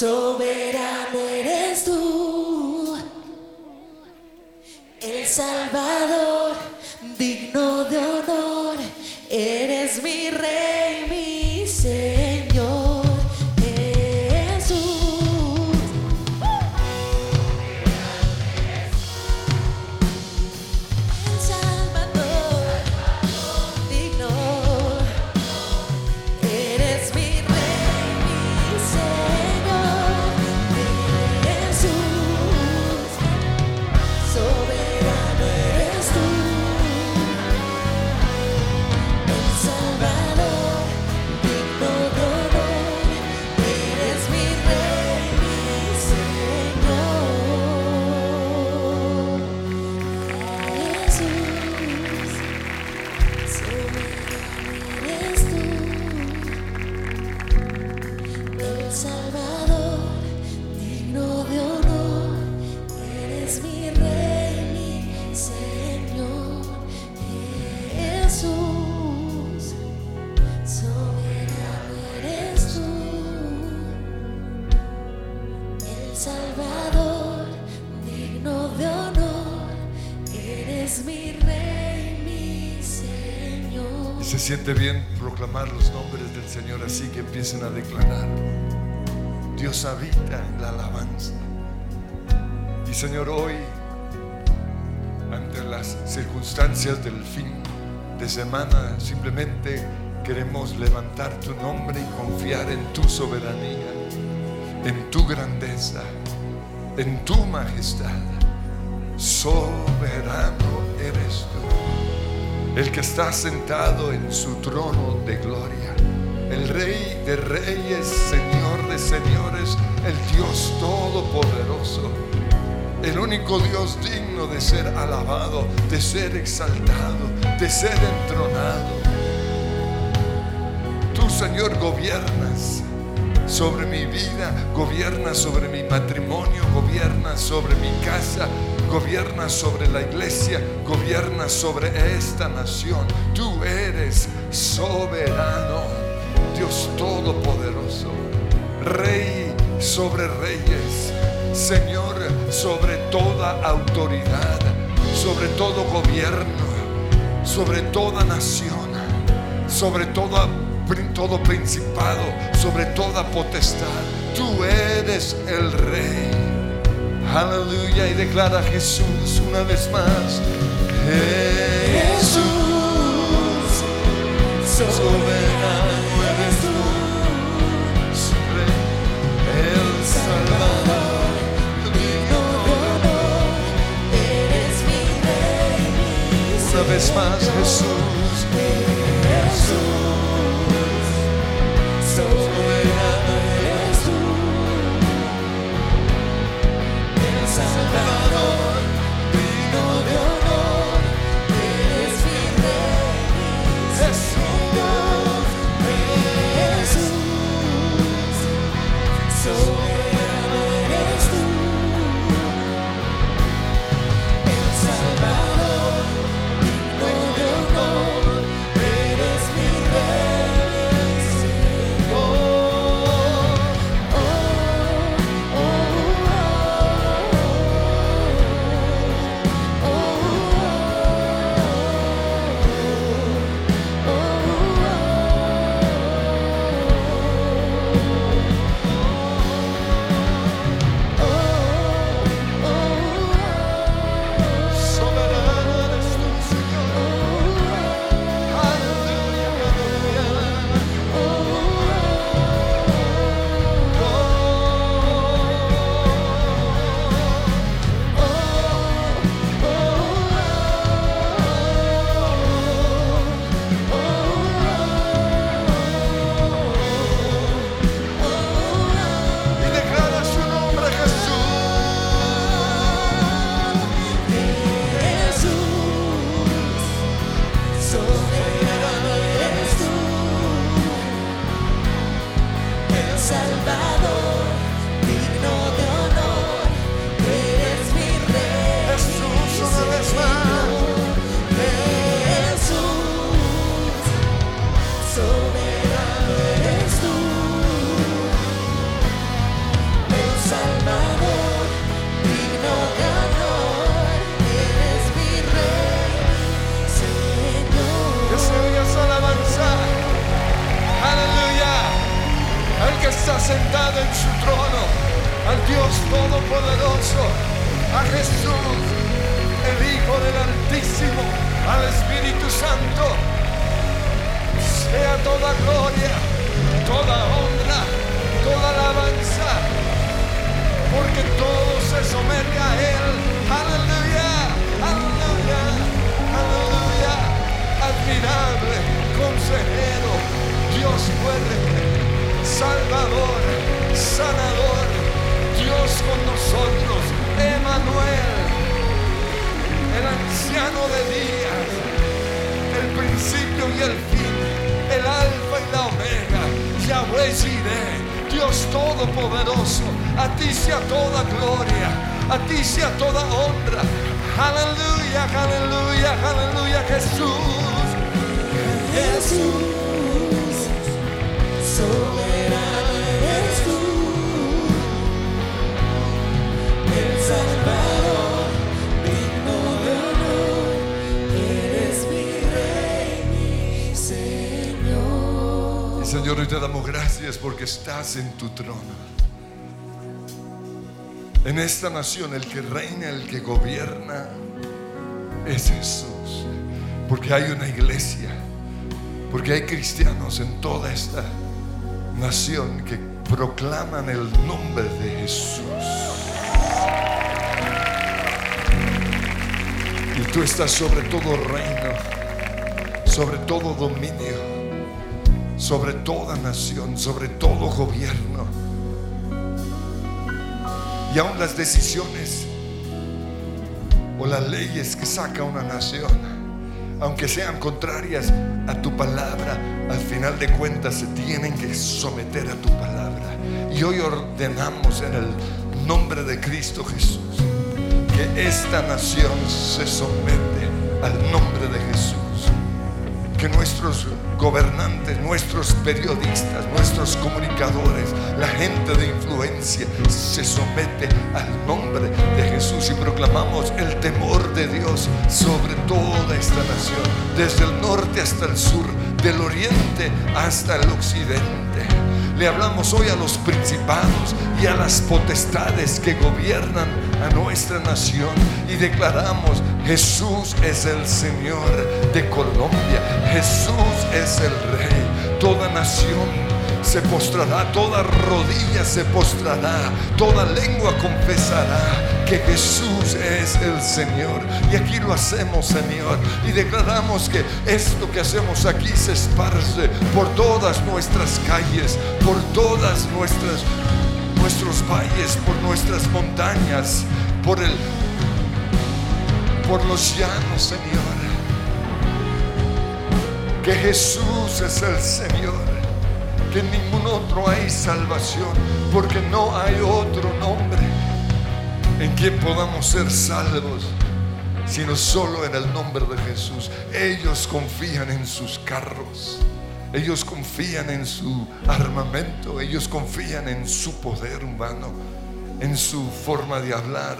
Soberano circunstancias del fin de semana, simplemente queremos levantar tu nombre y confiar en tu soberanía, en tu grandeza, en tu majestad. Soberano eres tú el que está sentado en su trono de gloria, el rey de reyes, señor de señores, el Dios todopoderoso, el único Dios digno de ser alabado, de ser exaltado, de ser entronado. Tú, Señor, gobiernas sobre mi vida, gobiernas sobre mi matrimonio, gobiernas sobre mi casa, gobiernas sobre la iglesia, gobiernas sobre esta nación. Tú eres soberano, Dios todopoderoso, Rey sobre reyes, Señor sobre toda autoridad, sobre todo gobierno, sobre toda nación, sobre toda todo principado, sobre toda potestad. Tú eres el rey. Aleluya y declara Jesús una vez más. Jesús, soberano mi Una vez más Jesús. Todopoderoso, a Jesús, el Hijo del Altísimo, al Espíritu Santo, sea toda gloria, toda honra, toda alabanza, porque todo se somete a Él. Aleluya, aleluya, aleluya. Admirable, consejero, Dios fuerte, Salvador, sanador, Dios con nosotros, Emanuel, el anciano de días, el principio y el fin, el alfa y la omega, Yahweh Jireh, Dios todopoderoso, a ti sea toda gloria, a ti sea toda honra. Aleluya, aleluya, aleluya, Jesús. Jesús, soberano Señor. Hoy te damos gracias porque estás en tu trono. En esta nación el que reina, el que gobierna es Jesús. Porque hay una iglesia, porque hay cristianos en toda esta nación que proclaman el nombre de Jesús. Y tú estás sobre todo reino, sobre todo dominio, sobre toda nación, sobre todo gobierno. Y aún las decisiones o las leyes que saca una nación, aunque sean contrarias a tu palabra, al final de cuentas se tienen que someter a tu palabra. Y hoy ordenamos en el nombre de Cristo Jesús que esta nación se somete al nombre de Jesús. Que nuestros gobernantes, nuestros periodistas, nuestros comunicadores, la gente de influencia se somete al nombre de Jesús y proclamamos el temor de Dios sobre toda esta nación, desde el norte hasta el sur, del oriente hasta el occidente. Le hablamos hoy a los principados y a las potestades que gobiernan a nuestra nación y declaramos, Jesús es el Señor de Colombia, Jesús es el Rey, toda nación se postrará, toda rodilla se postrará, toda lengua confesará que Jesús es el Señor. Y aquí lo hacemos, Señor, y declaramos que esto que hacemos aquí se esparce por todas nuestras calles, por todas nuestras nuestros valles, por nuestras montañas, por el por los llanos, Señor. Que Jesús es el Señor que en ningún otro hay salvación, porque no hay otro nombre en quien podamos ser salvos, sino solo en el nombre de Jesús. Ellos confían en sus carros, ellos confían en su armamento, ellos confían en su poder humano, en su forma de hablar,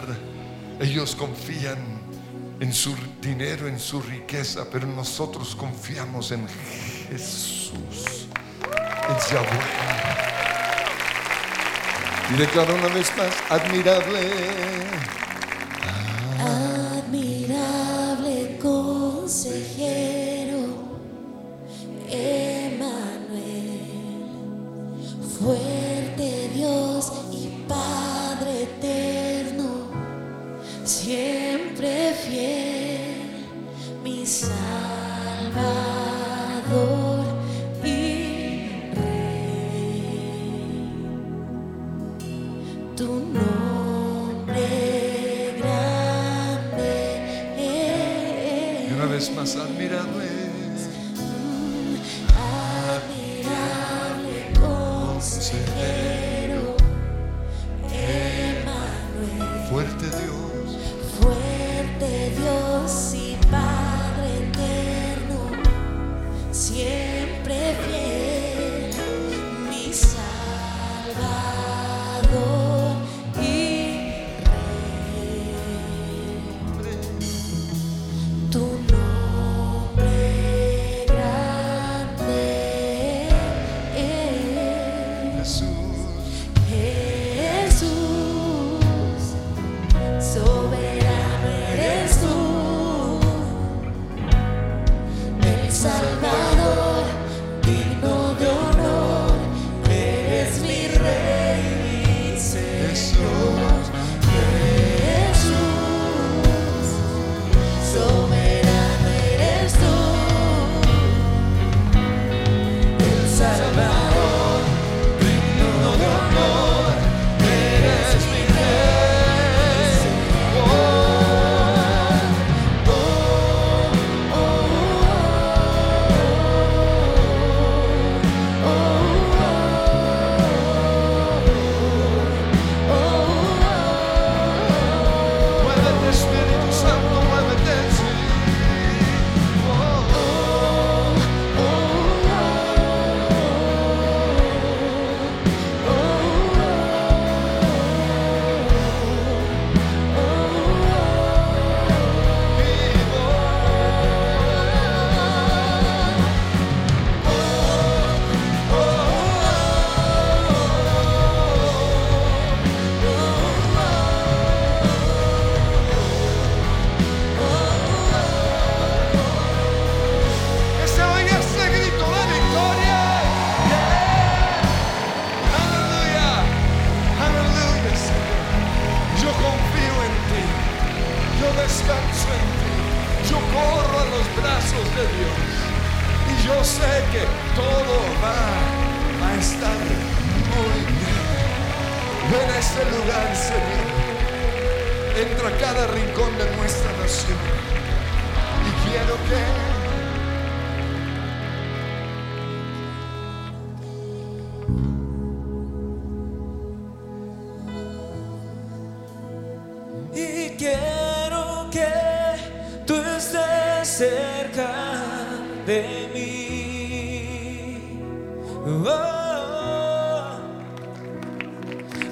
ellos confían en su dinero, en su riqueza, pero nosotros confiamos en Jesús es Yahweh. Y declaro una vez más, admirable. Admirable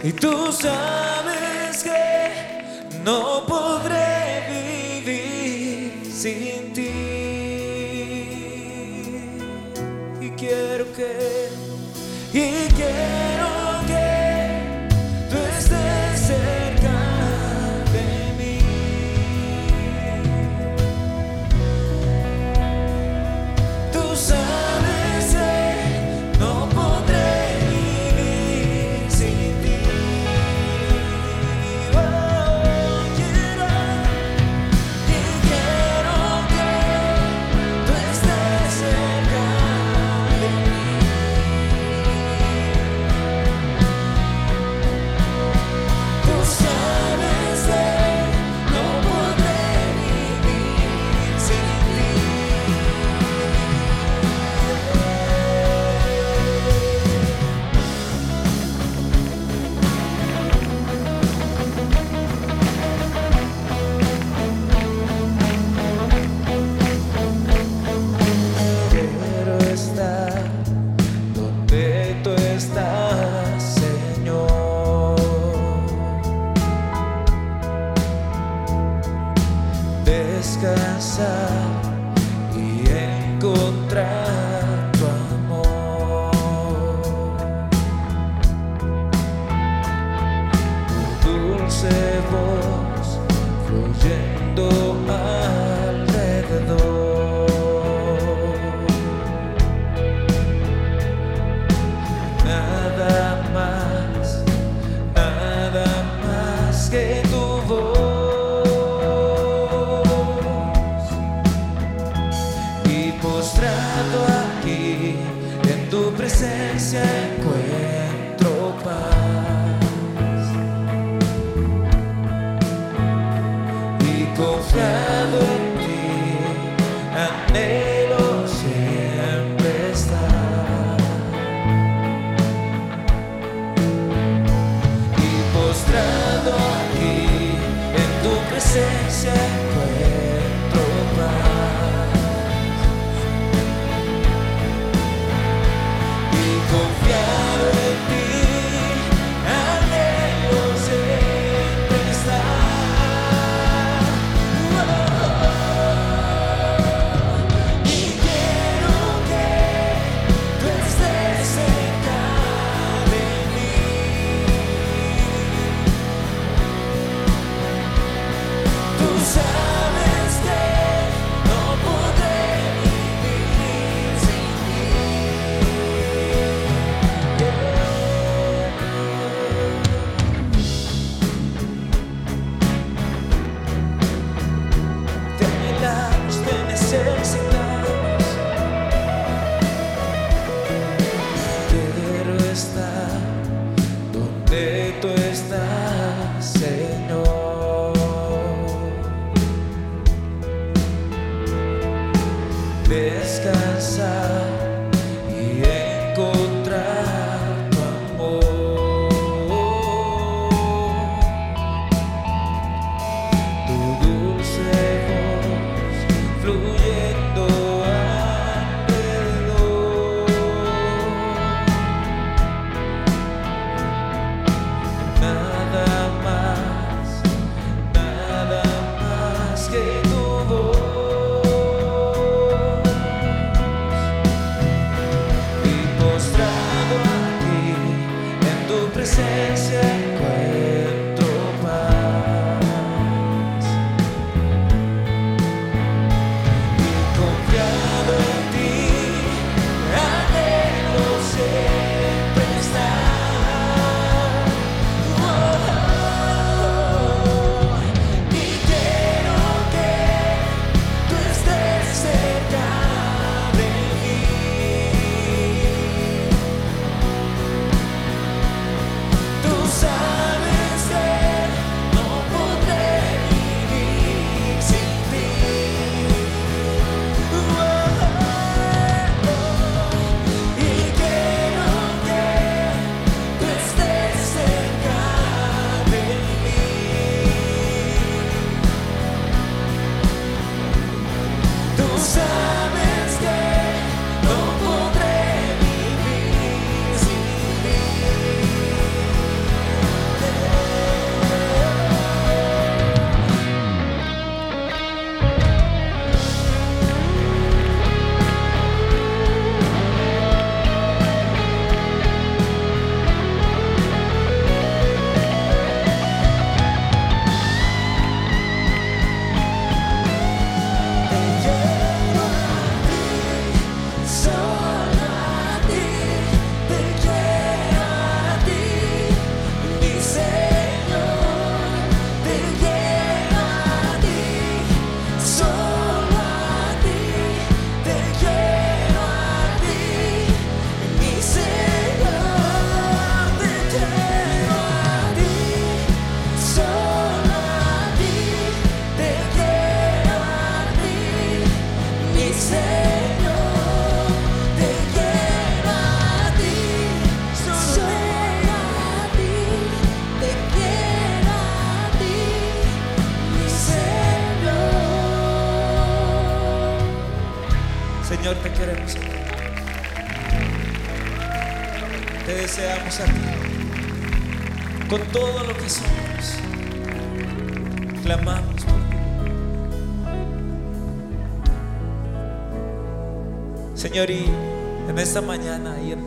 Y tú sabes que no podré vivir sin ti. Y quiero que, y quiero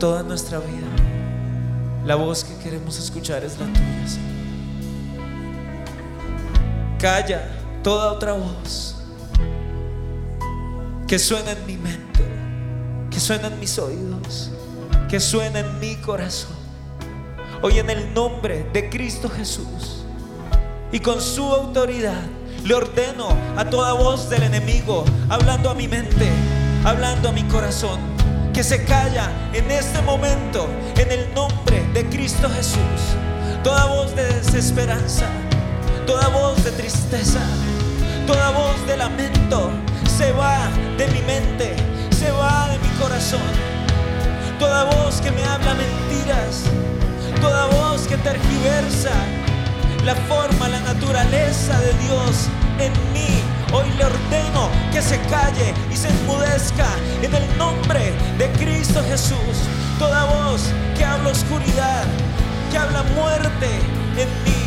toda nuestra vida, la voz que queremos escuchar es la tuya, Señor. Calla toda otra voz que suena en mi mente, que suena en mis oídos, que suena en mi corazón. Hoy en el nombre de Cristo Jesús y con su autoridad le ordeno a toda voz del enemigo, hablando a mi mente, hablando a mi corazón, que se calla en este momento en el nombre de Cristo Jesús. Toda voz de desesperanza, toda voz de tristeza, toda voz de lamento se va de mi mente, se va de mi corazón. Toda voz que me habla mentiras, toda voz que tergiversa la forma, la naturaleza de Dios en mí. Hoy le ordeno que se calle y se enmudezca en el nombre de Cristo Jesús. Toda voz que habla oscuridad, que habla muerte en mí.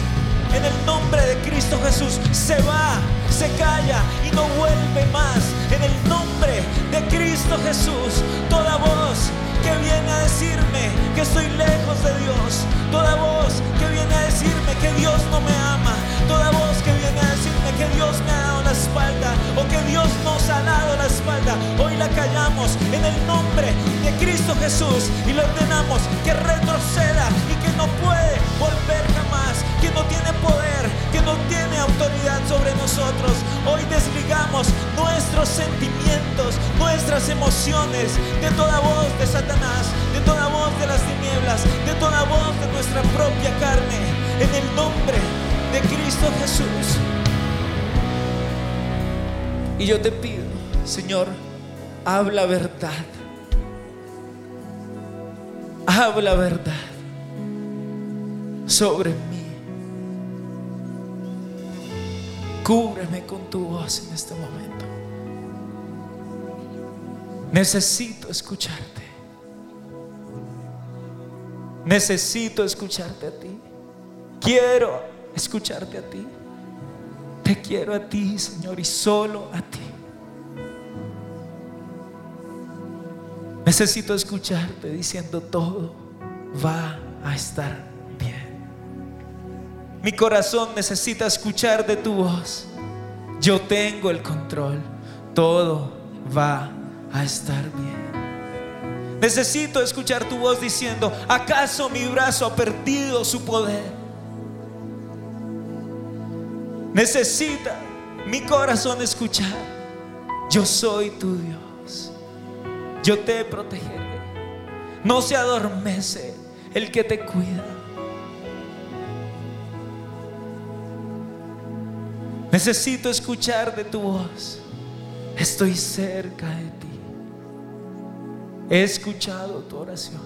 En el nombre de Cristo Jesús se va, se calla y no vuelve más. En el nombre de Cristo Jesús, toda voz que viene a decirme que estoy lejos de Dios, toda voz que viene a decirme que Dios no me ama, toda voz que viene a que Dios me ha dado la espalda o que Dios nos ha dado la espalda, hoy la callamos en el nombre de Cristo Jesús y le ordenamos que retroceda y que no puede volver jamás, que no tiene poder, que no tiene autoridad sobre nosotros. Hoy desligamos nuestros sentimientos, nuestras emociones de toda voz de Satanás, de toda voz de las tinieblas, de toda voz de nuestra propia carne, en el nombre de Cristo Jesús. Y yo te pido, Señor, habla verdad. Habla verdad sobre mí. Cúbreme con tu voz en este momento. Necesito escucharte. Necesito escucharte a ti. Quiero escucharte a ti. Te quiero a ti, Señor, y solo a ti. Necesito escucharte diciendo todo va a estar bien. Mi corazón necesita escuchar de tu voz. Yo tengo el control. Todo va a estar bien. Necesito escuchar tu voz diciendo, ¿acaso mi brazo ha perdido su poder? Necesita mi corazón escuchar. Yo soy tu Dios. Yo te protegeré. No se adormece el que te cuida. Necesito escuchar de tu voz. Estoy cerca de ti. He escuchado tu oración.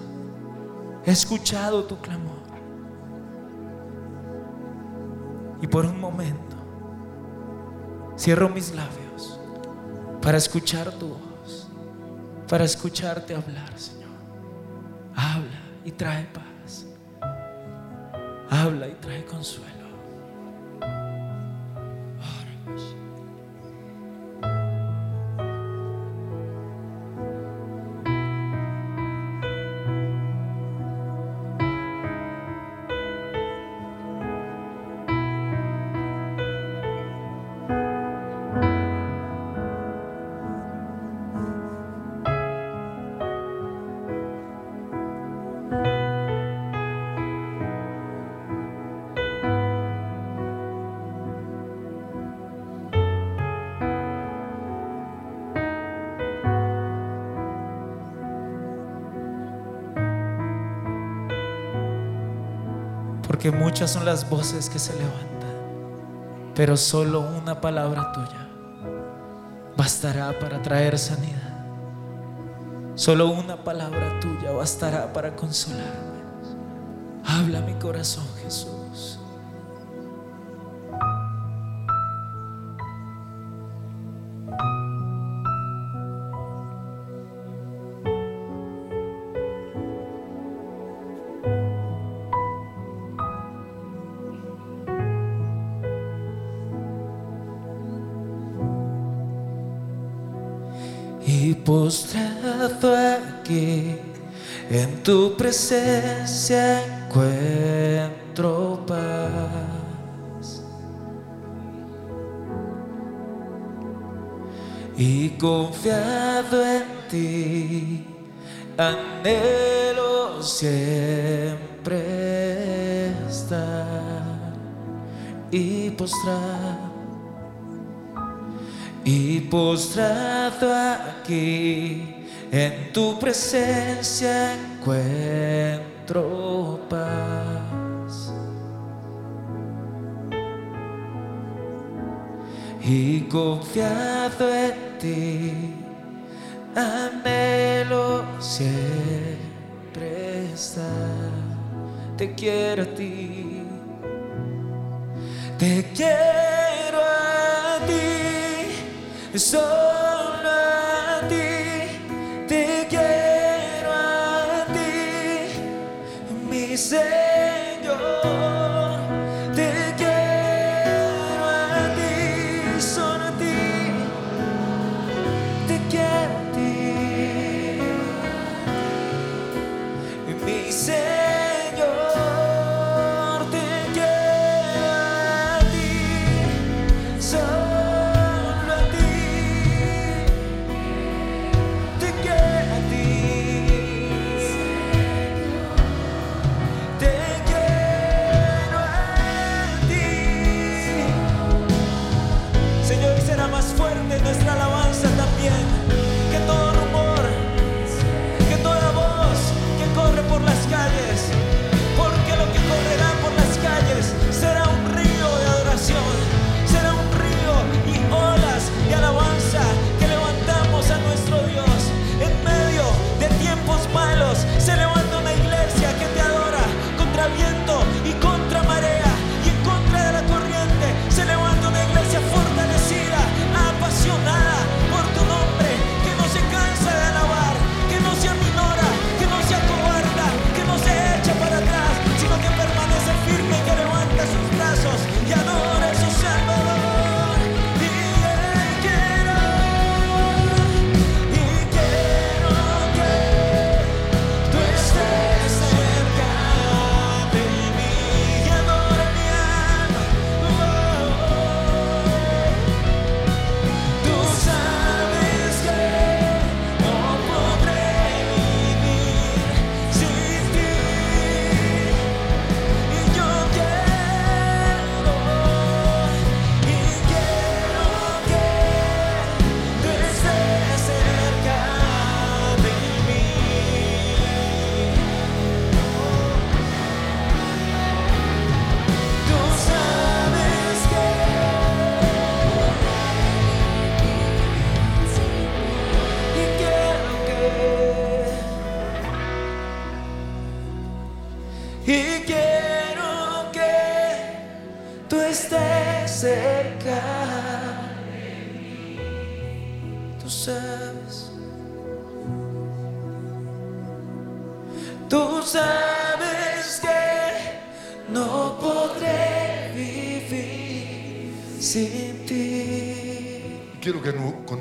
He escuchado tu clamor. Y por un momento cierro mis labios para escuchar tu voz, para escucharte hablar, Señor. Habla y trae paz. Habla y trae consuelo. Porque muchas son las voces que se levantan, pero solo una palabra tuya bastará para traer sanidad. Solo una palabra tuya bastará para consolarme. Habla mi corazón, Jesús. Postrado aquí en tu presencia encuentro paz. Y confiado en ti, anhelo siempre estar y postrar y postrado aquí en tu presencia encuentro paz. Y confiado en ti, anhelo siempre estar. Te quiero a ti, te quiero a ti,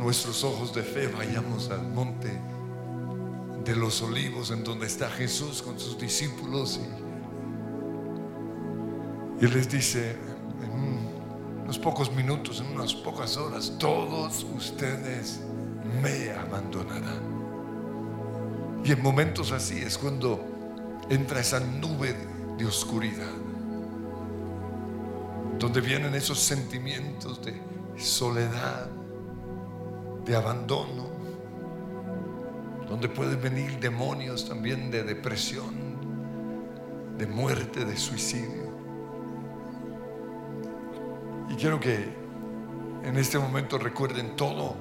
nuestros ojos de fe vayamos al monte de los olivos en donde está Jesús con sus discípulos y, les dice en un- unos pocos minutos, en unas pocas horas, todos ustedes me abandonarán. Y en momentos así es cuando entra esa nube de oscuridad, donde vienen esos sentimientos de soledad, de abandono, donde pueden venir demonios también de depresión, de muerte, de suicidio. Y quiero que en este momento recuerden todo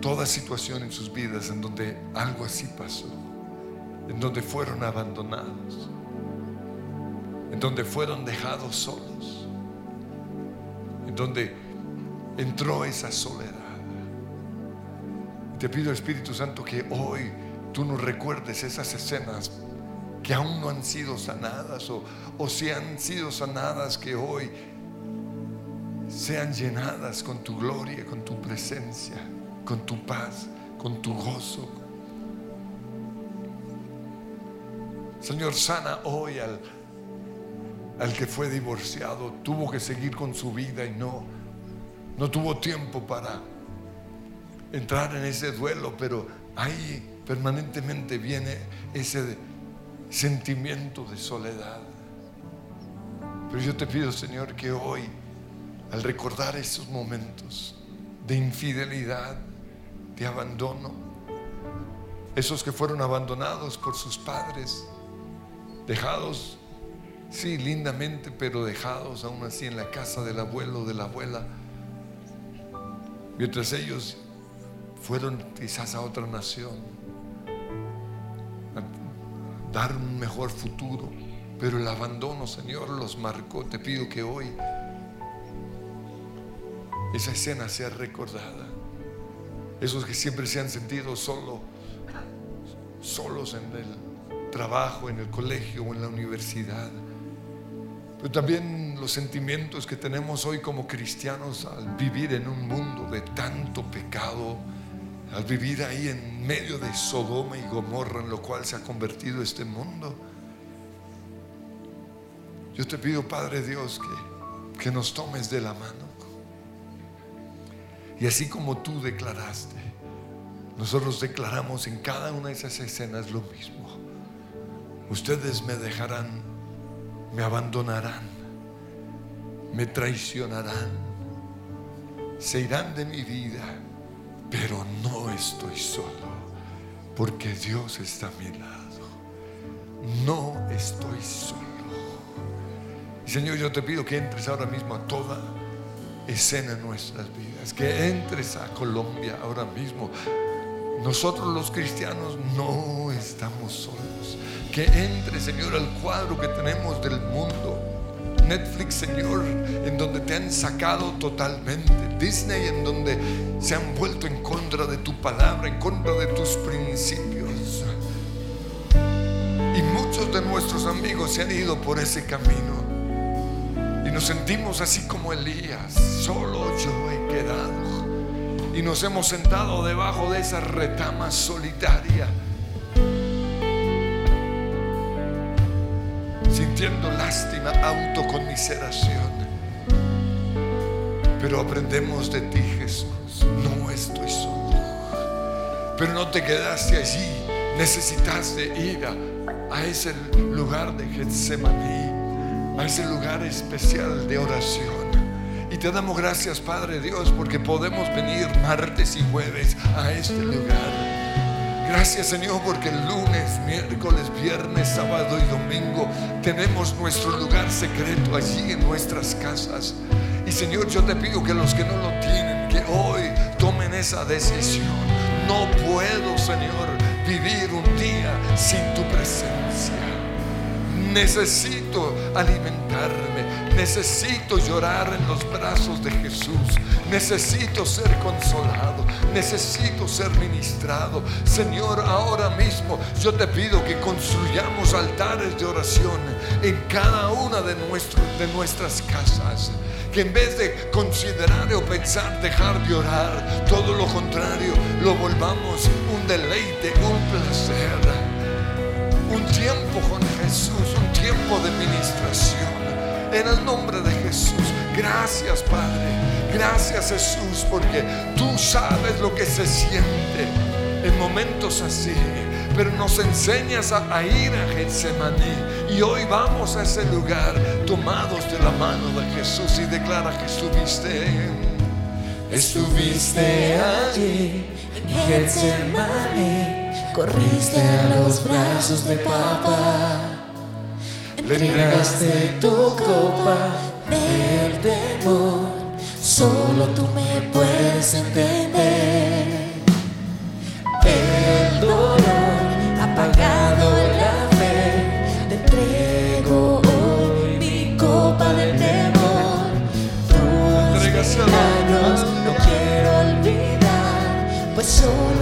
toda situación en sus vidas en donde algo así pasó, en donde fueron abandonados, en donde fueron dejados solos, en donde entró esa soledad. Te pido Espíritu Santo que hoy tú nos recuerdes esas escenas que aún no han sido sanadas o, o si han sido sanadas que hoy sean llenadas con tu gloria, con tu presencia, con tu paz, con tu gozo. Señor, sana hoy al, al que fue divorciado, tuvo que seguir con su vida y no, no tuvo tiempo para entrar en ese duelo, pero ahí permanentemente viene ese sentimiento de soledad. Pero yo te pido, Señor, que hoy, al recordar esos momentos de infidelidad, de abandono, esos que fueron abandonados por sus padres, dejados, sí, lindamente, pero dejados aún así en la casa del abuelo, de la abuela, mientras ellos fueron quizás a otra nación, a dar un mejor futuro, pero el abandono, Señor, los marcó. Te pido que hoy esa escena sea recordada. Esos que siempre se han sentido solo, solos en el trabajo, en el colegio o en la universidad. Pero también los sentimientos que tenemos hoy como cristianos al vivir en un mundo de tanto pecado, al vivir ahí en medio de Sodoma y Gomorra, en lo cual se ha convertido este mundo. Yo te pido, Padre Dios, que, que nos tomes de la mano. Y así como tú declaraste, nosotros declaramos en cada una de esas escenas lo mismo. Ustedes me dejarán, me abandonarán, me traicionarán, se irán de mi vida, pero no estoy solo, porque Dios está a mi lado. No estoy solo. Señor, yo te pido que entres ahora mismo a toda escena en nuestras vidas, que entres a Colombia ahora mismo. Nosotros los cristianos no estamos solos. Que entre, Señor, al cuadro que tenemos del mundo. Netflix, Señor, en donde te han sacado totalmente. Disney, en donde se han vuelto en contra de tu palabra, en contra de tus principios. Y muchos de nuestros amigos se han ido por ese camino. Y nos sentimos así como Elías, solo yo he quedado. Y nos hemos sentado debajo de esa retama solitaria, sintiendo lástima, autoconmiseración. Pero aprendemos de ti, Jesús. No estoy solo. Pero no te quedaste allí. Necesitaste ir a, a ese lugar de Getsemaní a ese lugar especial de oración. Y te damos gracias, Padre Dios, porque podemos venir martes y jueves a este lugar. Gracias, Señor, porque el lunes, miércoles, viernes, sábado y domingo tenemos nuestro lugar secreto allí en nuestras casas. Y Señor, yo te pido que los que no lo tienen, que hoy tomen esa decisión. No puedo, Señor, vivir un día sin tu presencia. Necesito alimentarme, necesito llorar en los brazos de Jesús, necesito ser consolado, necesito ser ministrado. Señor, ahora mismo yo te pido que construyamos altares de oración en cada una de, de nuestras casas. Que en vez de considerar o pensar dejar de orar, todo lo contrario, lo volvamos un deleite, un placer un tiempo con Jesús, un tiempo de ministración. En el nombre de Jesús, gracias Padre, gracias Jesús, porque tú sabes lo que se siente en momentos así. Pero nos enseñas a, a ir a Getsemaní y hoy vamos a ese lugar tomados de la mano de Jesús y declara que estuviste Estuviste allí en Getsemaní, corriste a los brazos de papá, le entregaste tu copa del temor. Solo tú me puedes entender. El dolor ha pagado la fe. Te entrego hoy mi copa del temor. Tus regalos no quiero olvidar, pues solo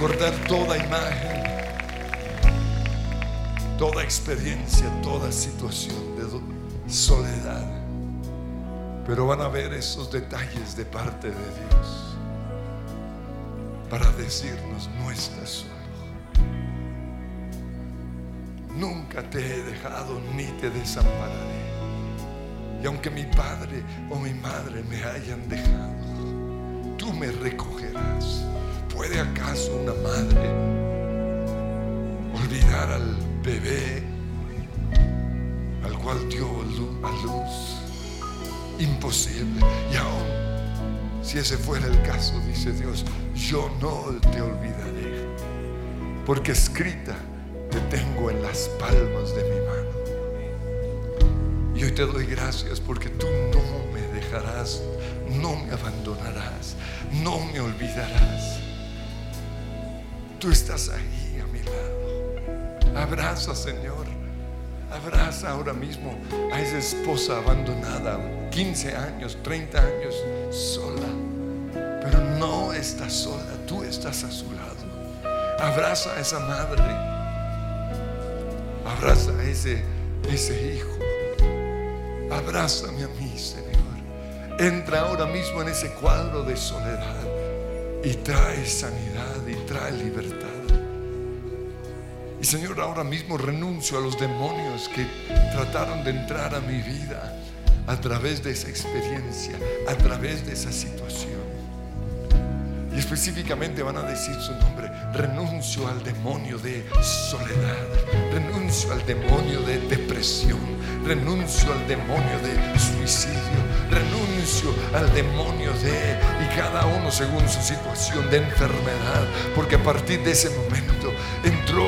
recordar toda imagen, toda experiencia, toda situación de soledad. Pero van a ver esos detalles de parte de Dios para decirnos no estás solo. Nunca te he dejado ni te desampararé. Y aunque mi padre o mi madre me hayan dejado, tú me recogerás. ¿Puede acaso una madre olvidar al bebé al cual dio a luz? Imposible. Y aún, si ese fuera el caso, dice Dios, yo no te olvidaré, porque escrita te tengo en las palmas de mi mano. Y hoy te doy gracias porque tú no me dejarás, no me abandonarás, no me olvidarás. Tú estás ahí a mi lado. Abraza, Señor. Abraza ahora mismo a esa esposa abandonada, 15 años, 30 años, sola. Pero no está sola, tú estás a su lado. Abraza a esa madre. Abraza a ese, ese hijo. Abrázame a mí, Señor. Entra ahora mismo en ese cuadro de soledad y trae sanidad y trae libertad. Y Señor, ahora mismo renuncio a los demonios que trataron de entrar a mi vida a través de esa experiencia, a través de esa situación. Y específicamente van a decir su nombre. Renuncio al demonio de soledad. Renuncio al demonio de depresión. Renuncio al demonio de suicidio. Renuncio al demonio de, y cada uno según su situación de enfermedad. Porque a partir de ese momento entró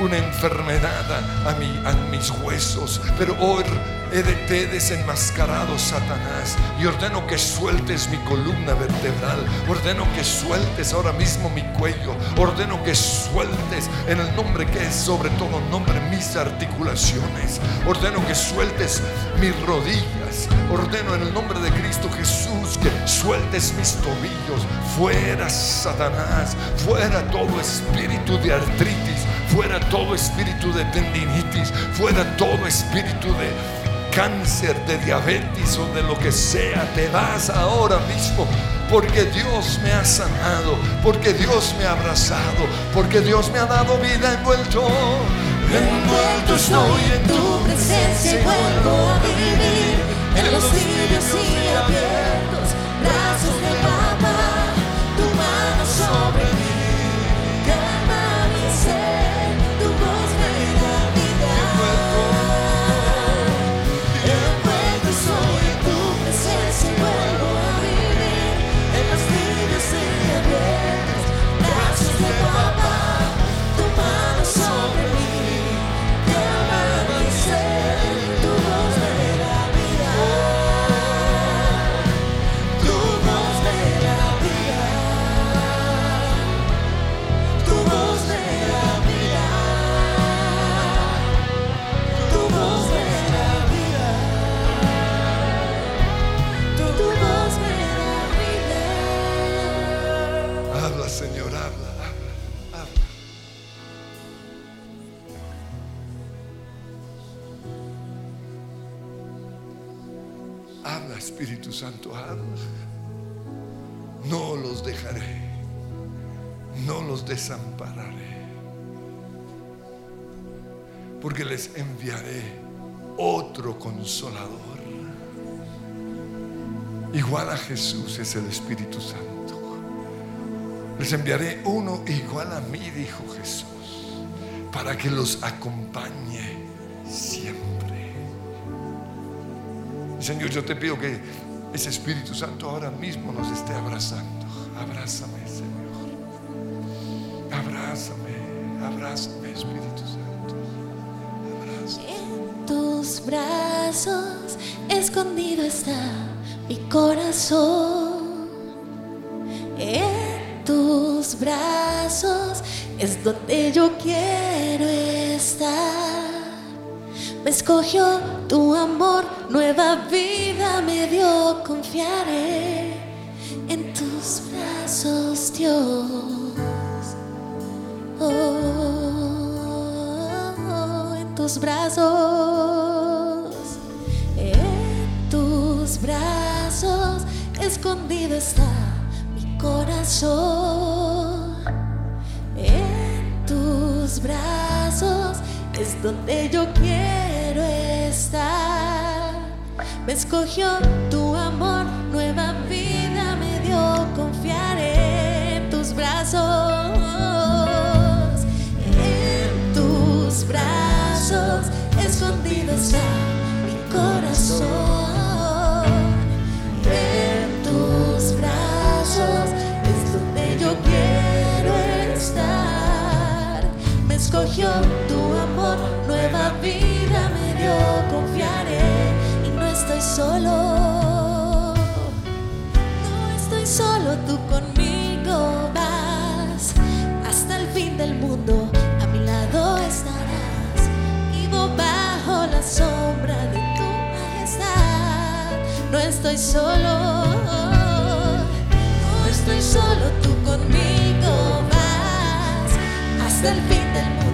una enfermedad a, a mi- a mis huesos. Pero hoy he de- te desenmascarado, Satanás, y ordeno que sueltes mi columna vertebral, ordeno que sueltes ahora mismo mi cuello, ordeno que sueltes en el nombre que es sobre todo nombre mis articulaciones, ordeno que sueltes mis rodillas, ordeno en el nombre de Cristo Jesús que sueltes mis tobillos, fuera Satanás, fuera todo espíritu de artritis, fuera todo espíritu de tendinitis, fuera todo espíritu de cáncer, de diabetes o de lo que sea, te vas ahora mismo. Porque Dios me ha sanado, porque Dios me ha abrazado, porque Dios me ha dado vida envuelto. Envuelto estoy en tu presencia en los les enviaré otro consolador. Igual a Jesús es el Espíritu Santo. Les enviaré uno igual a mí, dijo Jesús, para que los acompañe siempre. Señor, yo te pido que ese Espíritu Santo ahora mismo nos esté abrazando. Abrázame, Señor. Abrázame, abrázame, Espíritu Santo. Tus brazos escondido está mi corazón. En tus brazos es donde yo quiero estar. Me escogió tu amor, nueva vida me dio, confiaré en tus brazos, Dios. Oh, en tus brazos, brazos escondido está mi corazón. En tus brazos es donde yo quiero estar. Me escogió tu amor, nueva vida me dio. Confiaré en tus brazos. En tus brazos escondido está mi corazón. Escogió tu amor, nueva vida me dio. Confiaré y no estoy solo. No estoy solo, tú conmigo vas hasta el fin del mundo. A mi lado estarás, vivo bajo la sombra de tu majestad. No estoy solo, no estoy solo, tú conmigo vas hasta el fin del mundo.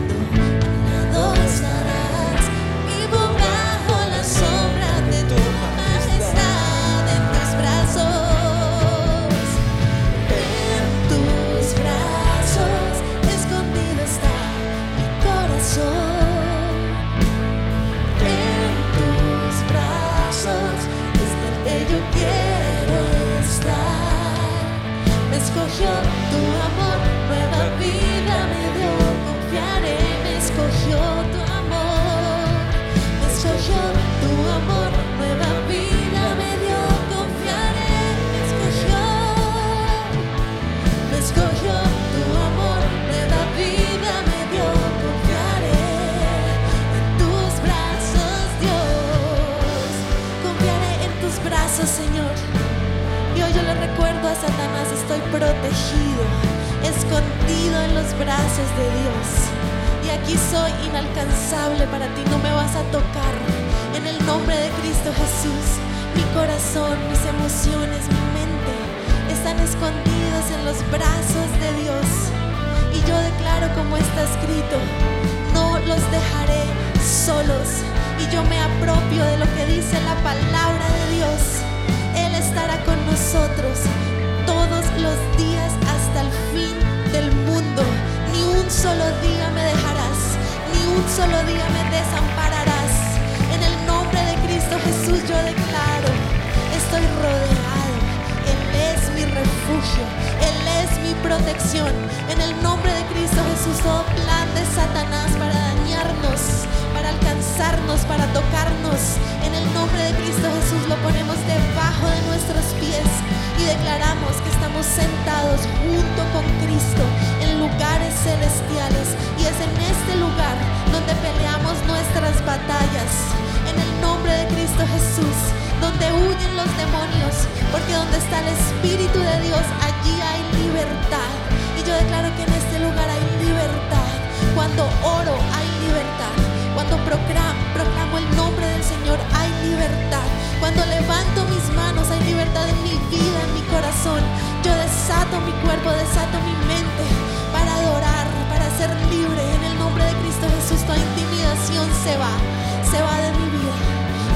Yo desato mi cuerpo, desato mi mente para adorar, para ser libre. En el nombre de Cristo Jesús toda intimidación se va, se va de mi vida.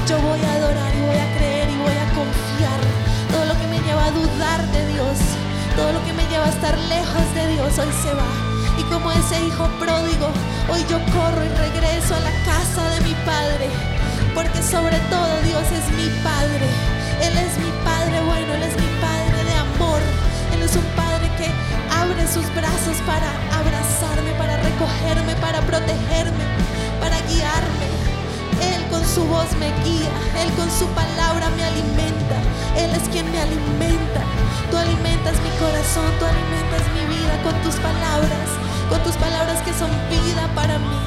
Yo voy a adorar y voy a creer y voy a confiar. Todo lo que me lleva a dudar de Dios, todo lo que me lleva a estar lejos de Dios, hoy se va. Y como ese hijo pródigo, hoy yo corro y regreso a la casa de mi padre. Porque sobre todo Dios es mi padre. Él es mi padre bueno, Él es mi padre. Él es un padre que abre sus brazos para abrazarme, para recogerme, para protegerme, para guiarme. Él con su voz me guía, Él con su palabra me alimenta, Él es quien me alimenta. Tú alimentas mi corazón, tú alimentas mi vida con tus palabras, con tus palabras que son vida para mí.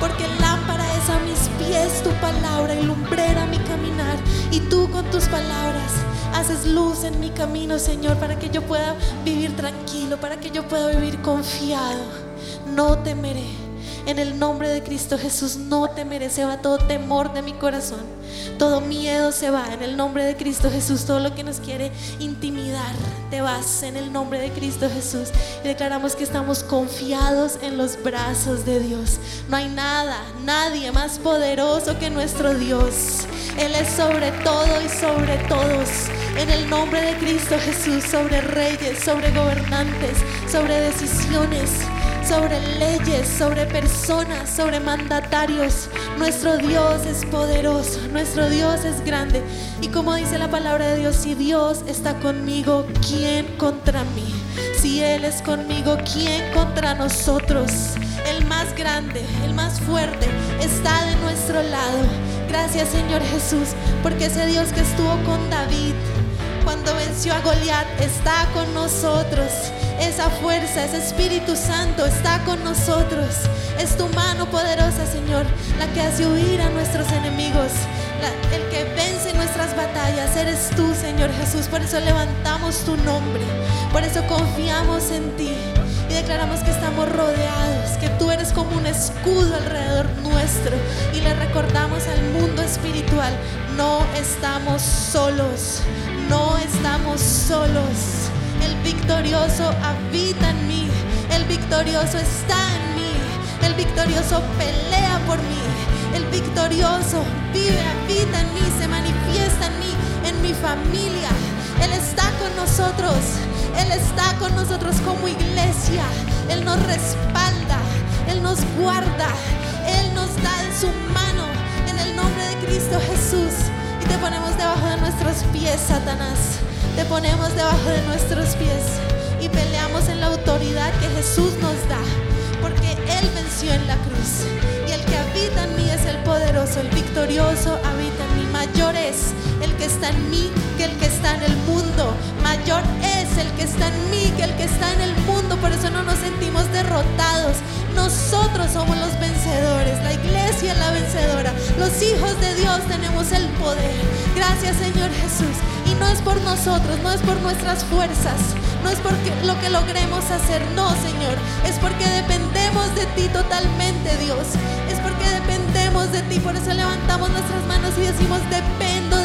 Porque lámpara es a mis pies tu palabra y lumbrera mi caminar. Y tú con tus palabras haces luz en mi camino, Señor, para que yo pueda vivir tranquilo, para que yo pueda vivir confiado. No temeré. En el nombre de Cristo Jesús no temeré, se va todo temor de mi corazón, todo miedo se va. En el nombre de Cristo Jesús, todo lo que nos quiere intimidar, te vas en el nombre de Cristo Jesús. Y declaramos que estamos confiados en los brazos de Dios. No hay nada, nadie más poderoso que nuestro Dios. Él es sobre todo y sobre todos. en el nombre de Cristo Jesús sobre reyes, sobre gobernantes, sobre decisiones, sobre leyes, sobre personas, sobre mandatarios. Nuestro Dios es poderoso, nuestro Dios es grande. Y como dice la palabra de Dios, si Dios está conmigo, ¿quién contra mí? Si Él es conmigo, ¿quién contra nosotros? El más grande, el más fuerte, está de nuestro lado. Gracias Señor Jesús, porque ese Dios que estuvo con David cuando venció a Goliat está con nosotros. Esa fuerza, ese Espíritu Santo está con nosotros. Es tu mano poderosa, Señor, la que hace huir a nuestros enemigos. El que vence nuestras batallas eres tú, Señor Jesús. Por eso levantamos tu nombre. Por eso confiamos en ti. Y declaramos que estamos rodeados, que tú eres como un escudo alrededor Y le recordamos al mundo espiritual, no estamos solos, no estamos solos. El victorioso habita en mí, el victorioso está en mí, el victorioso pelea por mí, el victorioso vive, habita en mí, se manifiesta en mí, en mi familia. Él está con nosotros, Él está con nosotros como iglesia, Él nos respalda, Él nos guarda, Él nos da en su mano en el nombre de Cristo Jesús. Y te ponemos debajo de nuestros pies, Satanás. Te ponemos debajo de nuestros pies y peleamos en la autoridad que Jesús nos da, porque Él venció en la cruz. Y el que habita en mí es el poderoso, el victorioso está en mí que el que está en el mundo. Mayor es el que está en mí que el que está en el mundo. Por eso no nos sentimos derrotados. Nosotros somos los vencedores. La iglesia es la vencedora. Los hijos de Dios tenemos el poder. Gracias Señor Jesús. Y no es por nosotros, no es por nuestras fuerzas, no es porque lo que logremos hacer, no Señor. Es porque dependemos de ti totalmente Dios. Es porque dependemos de ti. Por eso levantamos nuestras manos y decimos, dependo.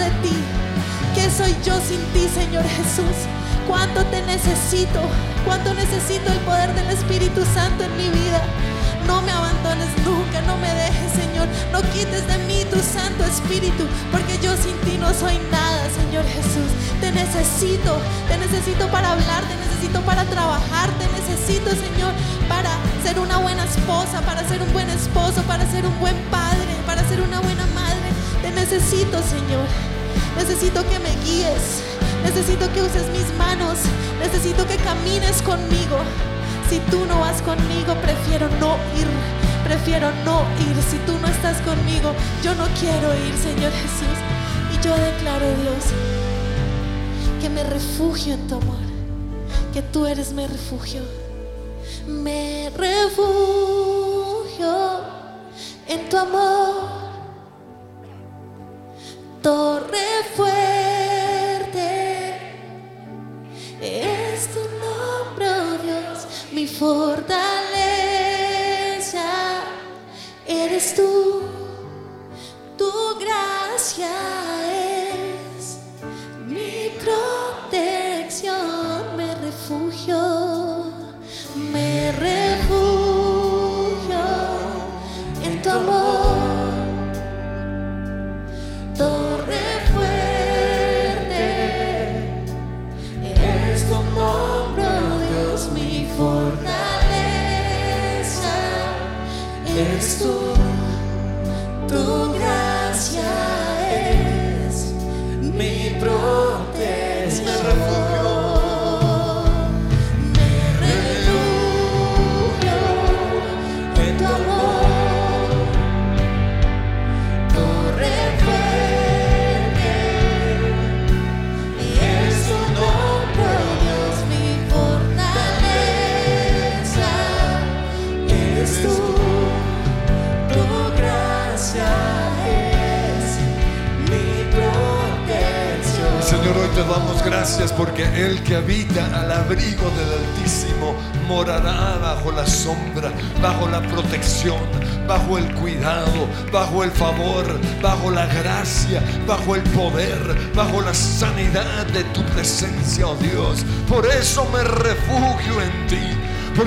¿Qué soy yo sin ti, Señor Jesús? ¿Cuánto te necesito? ¿Cuánto necesito el poder del Espíritu Santo en mi vida? No me abandones nunca, no me dejes, Señor. No quites de mí tu Santo Espíritu, porque yo sin ti no soy nada, Señor Jesús. Te necesito, te necesito para hablar, te necesito para trabajar, te necesito, Señor, para ser una buena esposa, para ser un buen esposo, para ser un buen padre, para ser una buena madre. Te necesito, Señor. Necesito que me guíes. Necesito que uses mis manos. Necesito que camines conmigo. Si tú no vas conmigo, prefiero no ir. Prefiero no ir. Si tú no estás conmigo, yo no quiero ir, Señor Jesús. Y yo declaro, Dios, que me refugio en tu amor. Que tú eres mi refugio. Me refugio en tu amor torre fuerte. Es tu nombre, oh Dios, mi fortaleza. Eres tú, tu gracia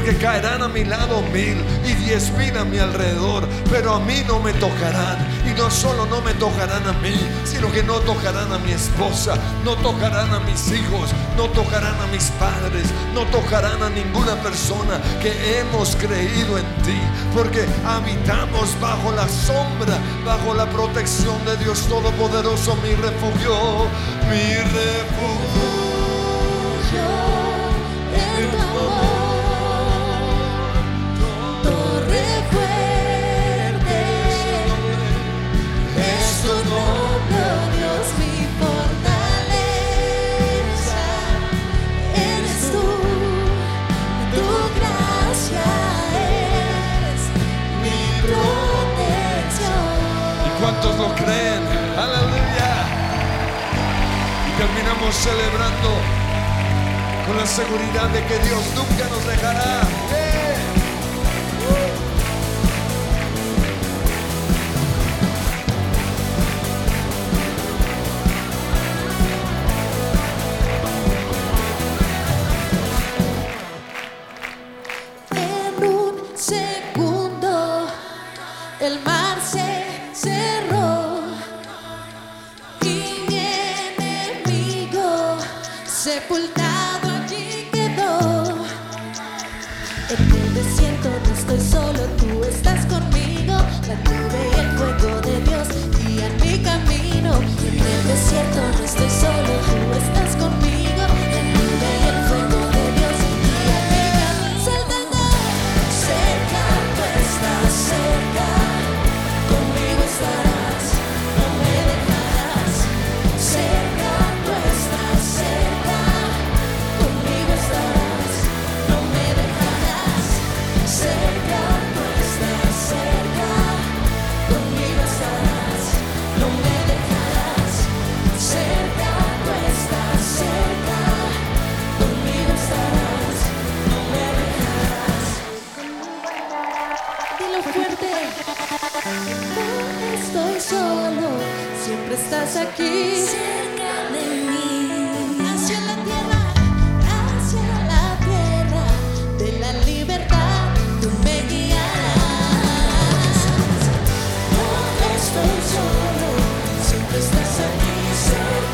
porque caerán a mi lado mil y diez mil a mi alrededor, pero a mí no me tocarán. Y no solo no me tocarán a mí, sino que no tocarán a mi esposa, no tocarán a mis hijos, no tocarán a mis padres, no tocarán a ninguna persona que hemos creído en ti, porque habitamos bajo la sombra, bajo la protección de Dios Todopoderoso, mi refugio, mi refugio. No estoy solo, siempre estás aquí cerca de mí. Hacia la tierra, hacia la tierra de la libertad, tú me guiarás. No estoy solo, siempre estás aquí cerca